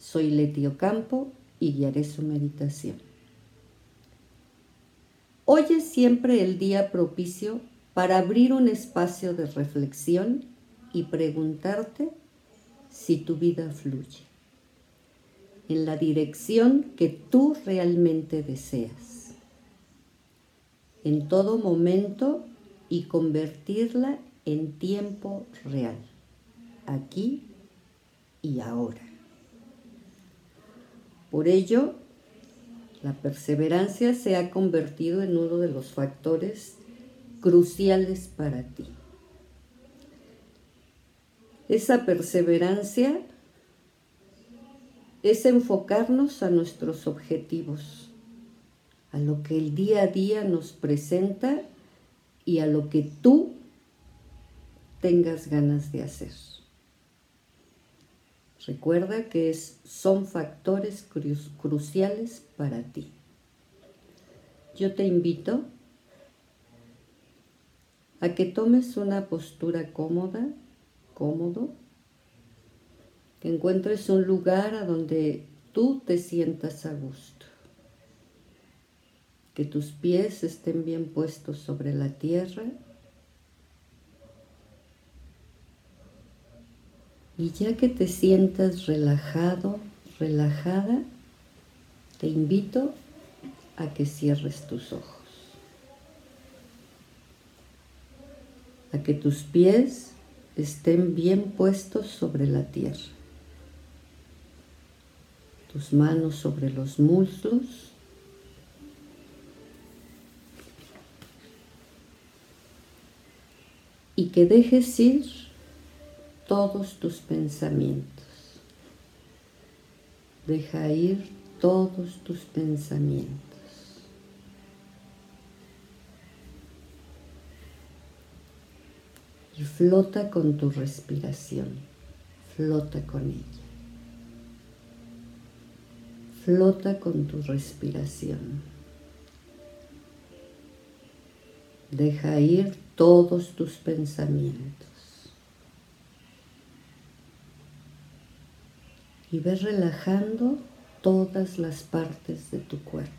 Soy Leti Ocampo y guiaré su meditación. Hoy es siempre el día propicio para abrir un espacio de reflexión y preguntarte si tu vida fluye en la dirección que tú realmente deseas, en todo momento y convertirla en tiempo real, aquí y ahora. Por ello, la perseverancia se ha convertido en uno de los factores cruciales para ti. Esa perseverancia es enfocarnos a nuestros objetivos, a lo que el día a día nos presenta y a lo que tú tengas ganas de hacer. Recuerda que son factores cruciales para ti. Yo te invito a que tomes una postura cómoda, cómodo, que encuentres un lugar a donde tú te sientas a gusto, que tus pies estén bien puestos sobre la tierra Y ya que te sientas relajado, relajada, te invito a que cierres tus ojos. A que tus pies estén bien puestos sobre la tierra. Tus manos sobre los muslos. Y que dejes ir todos tus pensamientos. Deja ir todos tus pensamientos. Y flota con tu respiración. Flota con ella. Flota con tu respiración. Deja ir todos tus pensamientos. Y ves relajando todas las partes de tu cuerpo.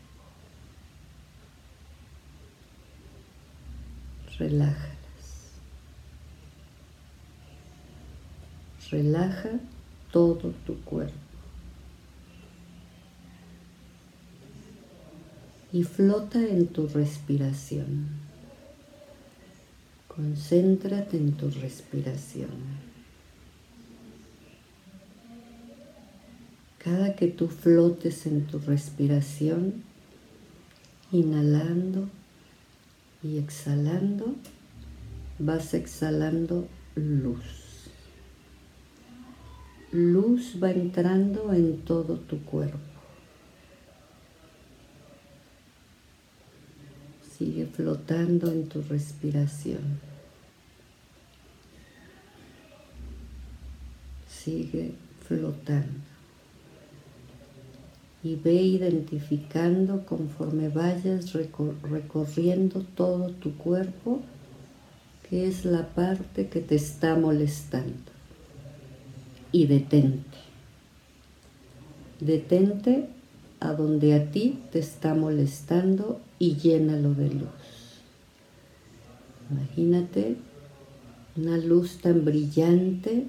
Relájalas. Relaja todo tu cuerpo. Y flota en tu respiración. Concéntrate en tu respiración. Cada que tú flotes en tu respiración, inhalando y exhalando, vas exhalando luz. Luz va entrando en todo tu cuerpo. Sigue flotando en tu respiración. Sigue flotando y ve identificando conforme vayas recorriendo todo tu cuerpo que es la parte que te está molestando. Y detente. Detente a donde a ti te está molestando y llénalo de luz. Imagínate una luz tan brillante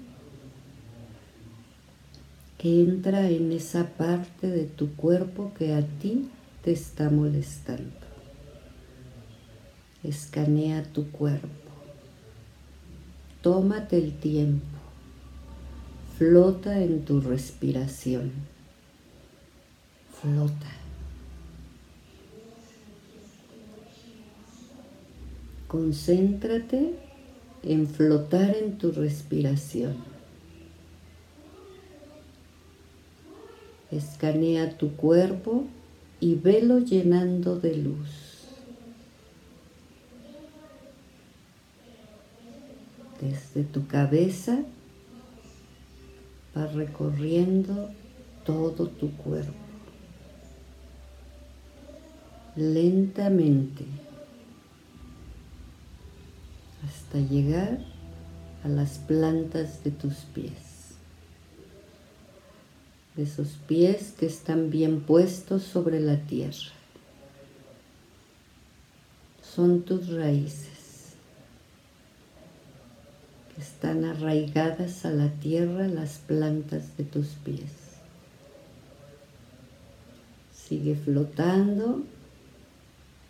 entra en esa parte de tu cuerpo que a ti te está molestando. Escanea tu cuerpo. Tómate el tiempo. Flota en tu respiración. Flota. Concéntrate en flotar en tu respiración. Escanea tu cuerpo y velo llenando de luz. Desde tu cabeza va recorriendo todo tu cuerpo. Lentamente hasta llegar a las plantas de tus pies de esos pies que están bien puestos sobre la tierra. Son tus raíces que están arraigadas a la tierra las plantas de tus pies. Sigue flotando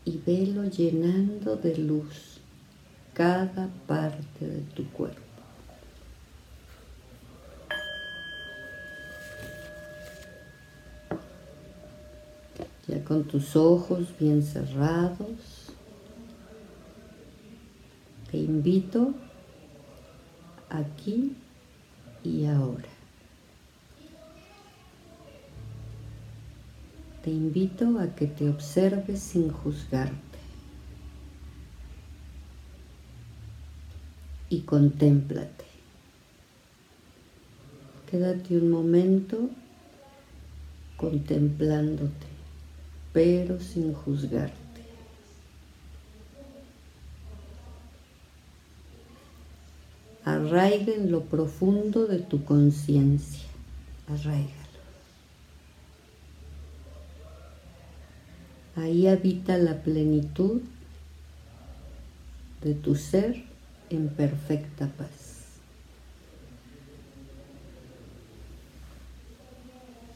y velo llenando de luz cada parte de tu cuerpo. ya con tus ojos bien cerrados, te invito aquí y ahora. Te invito a que te observes sin juzgarte y contémplate. Quédate un momento contemplándote pero sin juzgarte. Arraiga en lo profundo de tu conciencia. Arraigalo. Ahí habita la plenitud de tu ser en perfecta paz.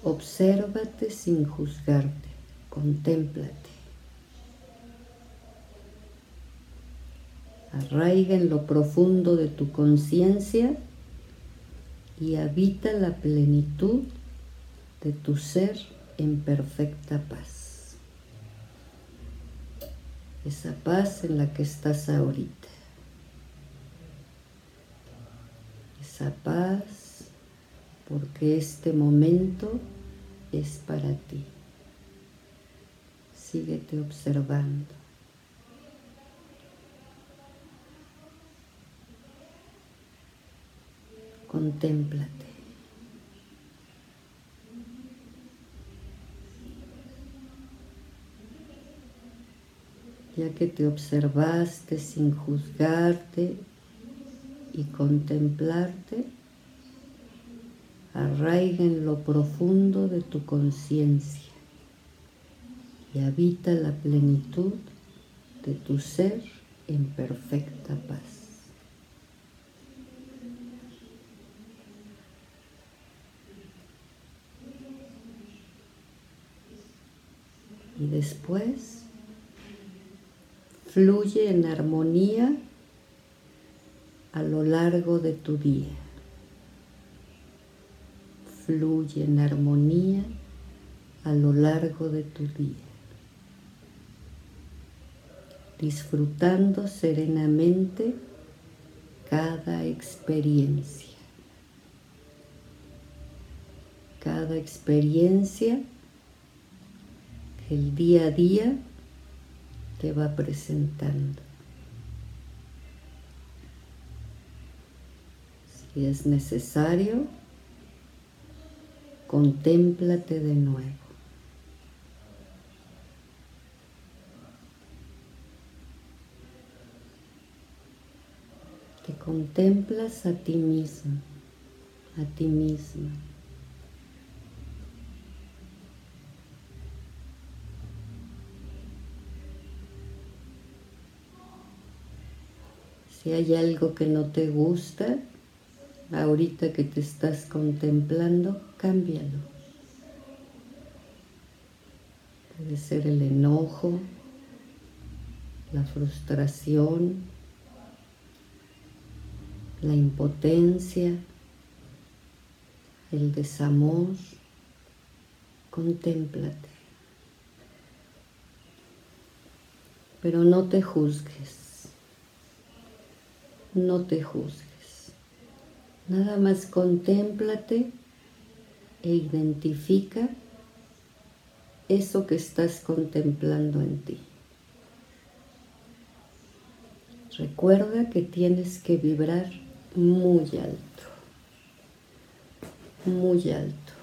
Obsérvate sin juzgarte contémplate. Arraiga en lo profundo de tu conciencia y habita la plenitud de tu ser en perfecta paz. Esa paz en la que estás ahorita. Esa paz porque este momento es para ti síguete observando. Contémplate. Ya que te observaste sin juzgarte y contemplarte, arraiga en lo profundo de tu conciencia habita la plenitud de tu ser en perfecta paz. Y después fluye en armonía a lo largo de tu día. Fluye en armonía a lo largo de tu día disfrutando serenamente cada experiencia. Cada experiencia que el día a día te va presentando. Si es necesario, contémplate de nuevo. Contemplas a ti mismo, a ti misma. Si hay algo que no te gusta, ahorita que te estás contemplando, cámbialo. Puede ser el enojo, la frustración, la impotencia, el desamor, contémplate. Pero no te juzgues, no te juzgues. Nada más contémplate e identifica eso que estás contemplando en ti. Recuerda que tienes que vibrar muy alto, muy alto.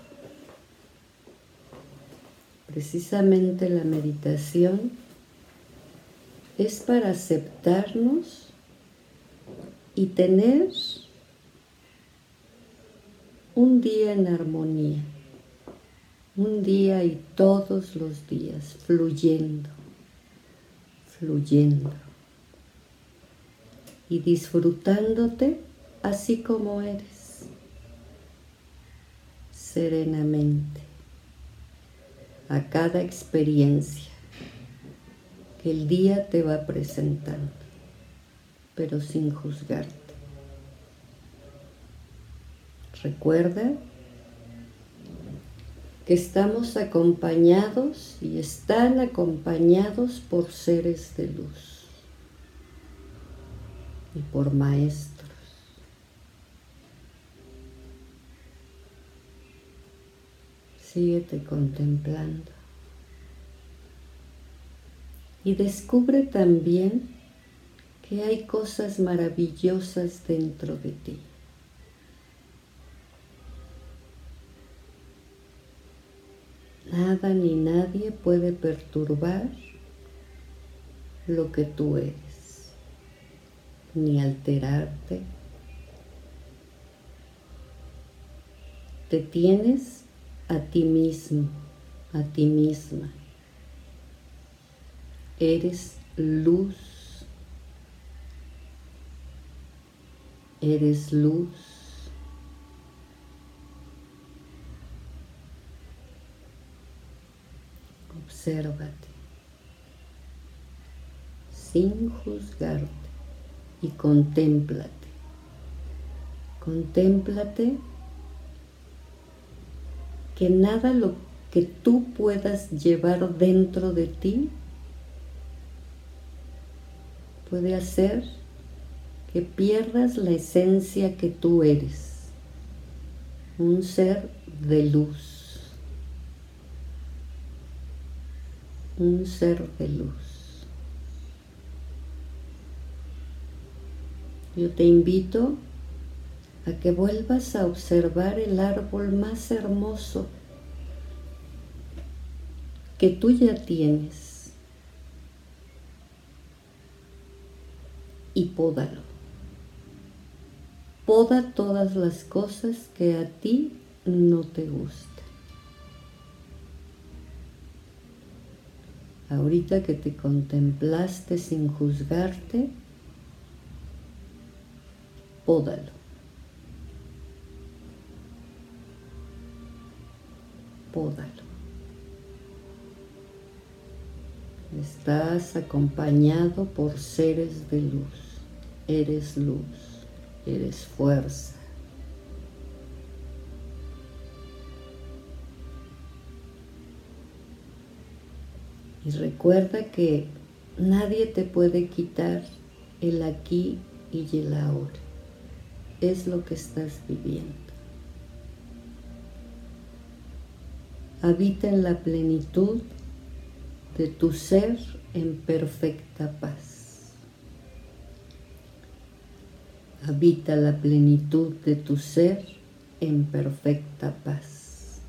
Precisamente la meditación es para aceptarnos y tener un día en armonía, un día y todos los días fluyendo, fluyendo y disfrutándote así como eres, serenamente, a cada experiencia que el día te va presentando, pero sin juzgarte. Recuerda que estamos acompañados y están acompañados por seres de luz y por maestros. Síguete contemplando. Y descubre también que hay cosas maravillosas dentro de ti. Nada ni nadie puede perturbar lo que tú eres ni alterarte. Te tienes a ti mismo, a ti misma. Eres luz. Eres luz. Obsérvate sin juzgarte y contémplate. Contémplate que nada lo que tú puedas llevar dentro de ti puede hacer que pierdas la esencia que tú eres, un ser de luz, un ser de luz. Yo te invito a que vuelvas a observar el árbol más hermoso que tú ya tienes y pódalo. Poda todas las cosas que a ti no te gustan. Ahorita que te contemplaste sin juzgarte, pódalo. Pódalo. Estás acompañado por seres de luz. Eres luz, eres fuerza. Y recuerda que nadie te puede quitar el aquí y el ahora es lo que estás viviendo. Habita en la plenitud de tu ser en perfecta paz. Habita la plenitud de tu ser en perfecta paz.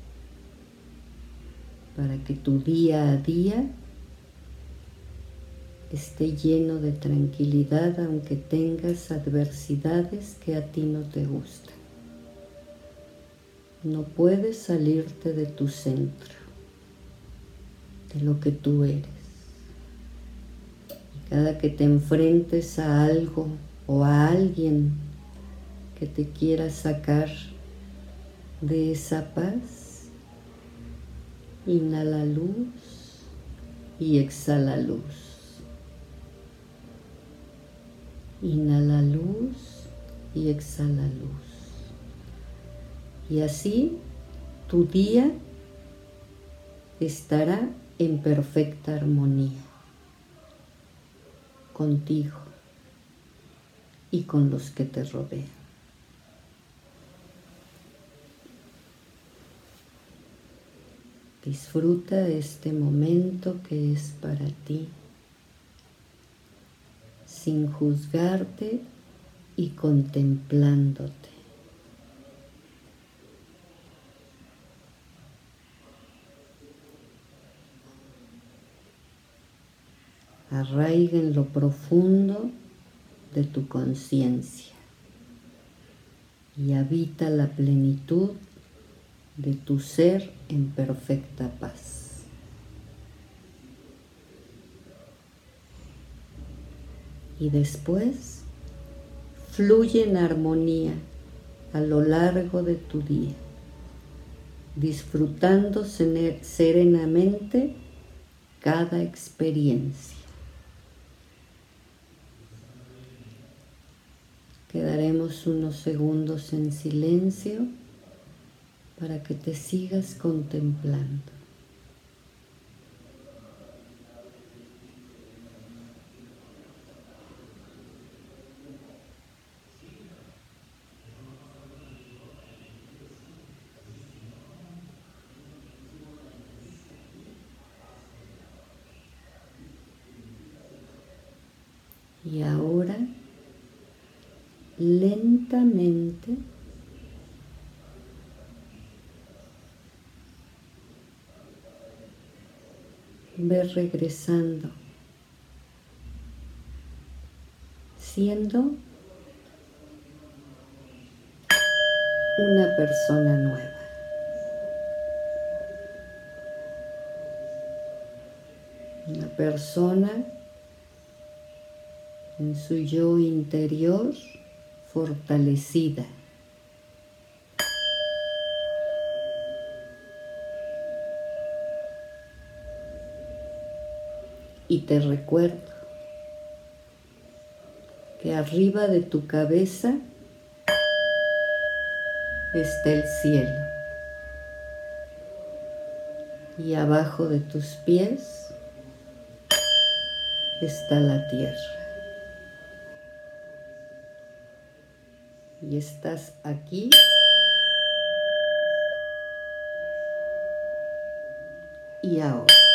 Para que tu día a día esté lleno de tranquilidad aunque tengas adversidades que a ti no te gustan. No puedes salirte de tu centro, de lo que tú eres. Y cada que te enfrentes a algo o a alguien que te quiera sacar de esa paz, inhala luz y exhala luz. Inhala luz y exhala luz. Y así tu día estará en perfecta armonía contigo y con los que te rodean. Disfruta este momento que es para ti, sin juzgarte y contemplándote. Arraiga en lo profundo de tu conciencia y habita la plenitud de tu ser en perfecta paz. Y después fluye en armonía a lo largo de tu día, disfrutando serenamente cada experiencia. Quedaremos unos segundos en silencio para que te sigas contemplando. Y ahora, lentamente, ve regresando, siendo una persona nueva. Una persona en su yo interior fortalecida. Y te recuerdo que arriba de tu cabeza está el cielo y abajo de tus pies está la tierra. Y estás aquí y ahora.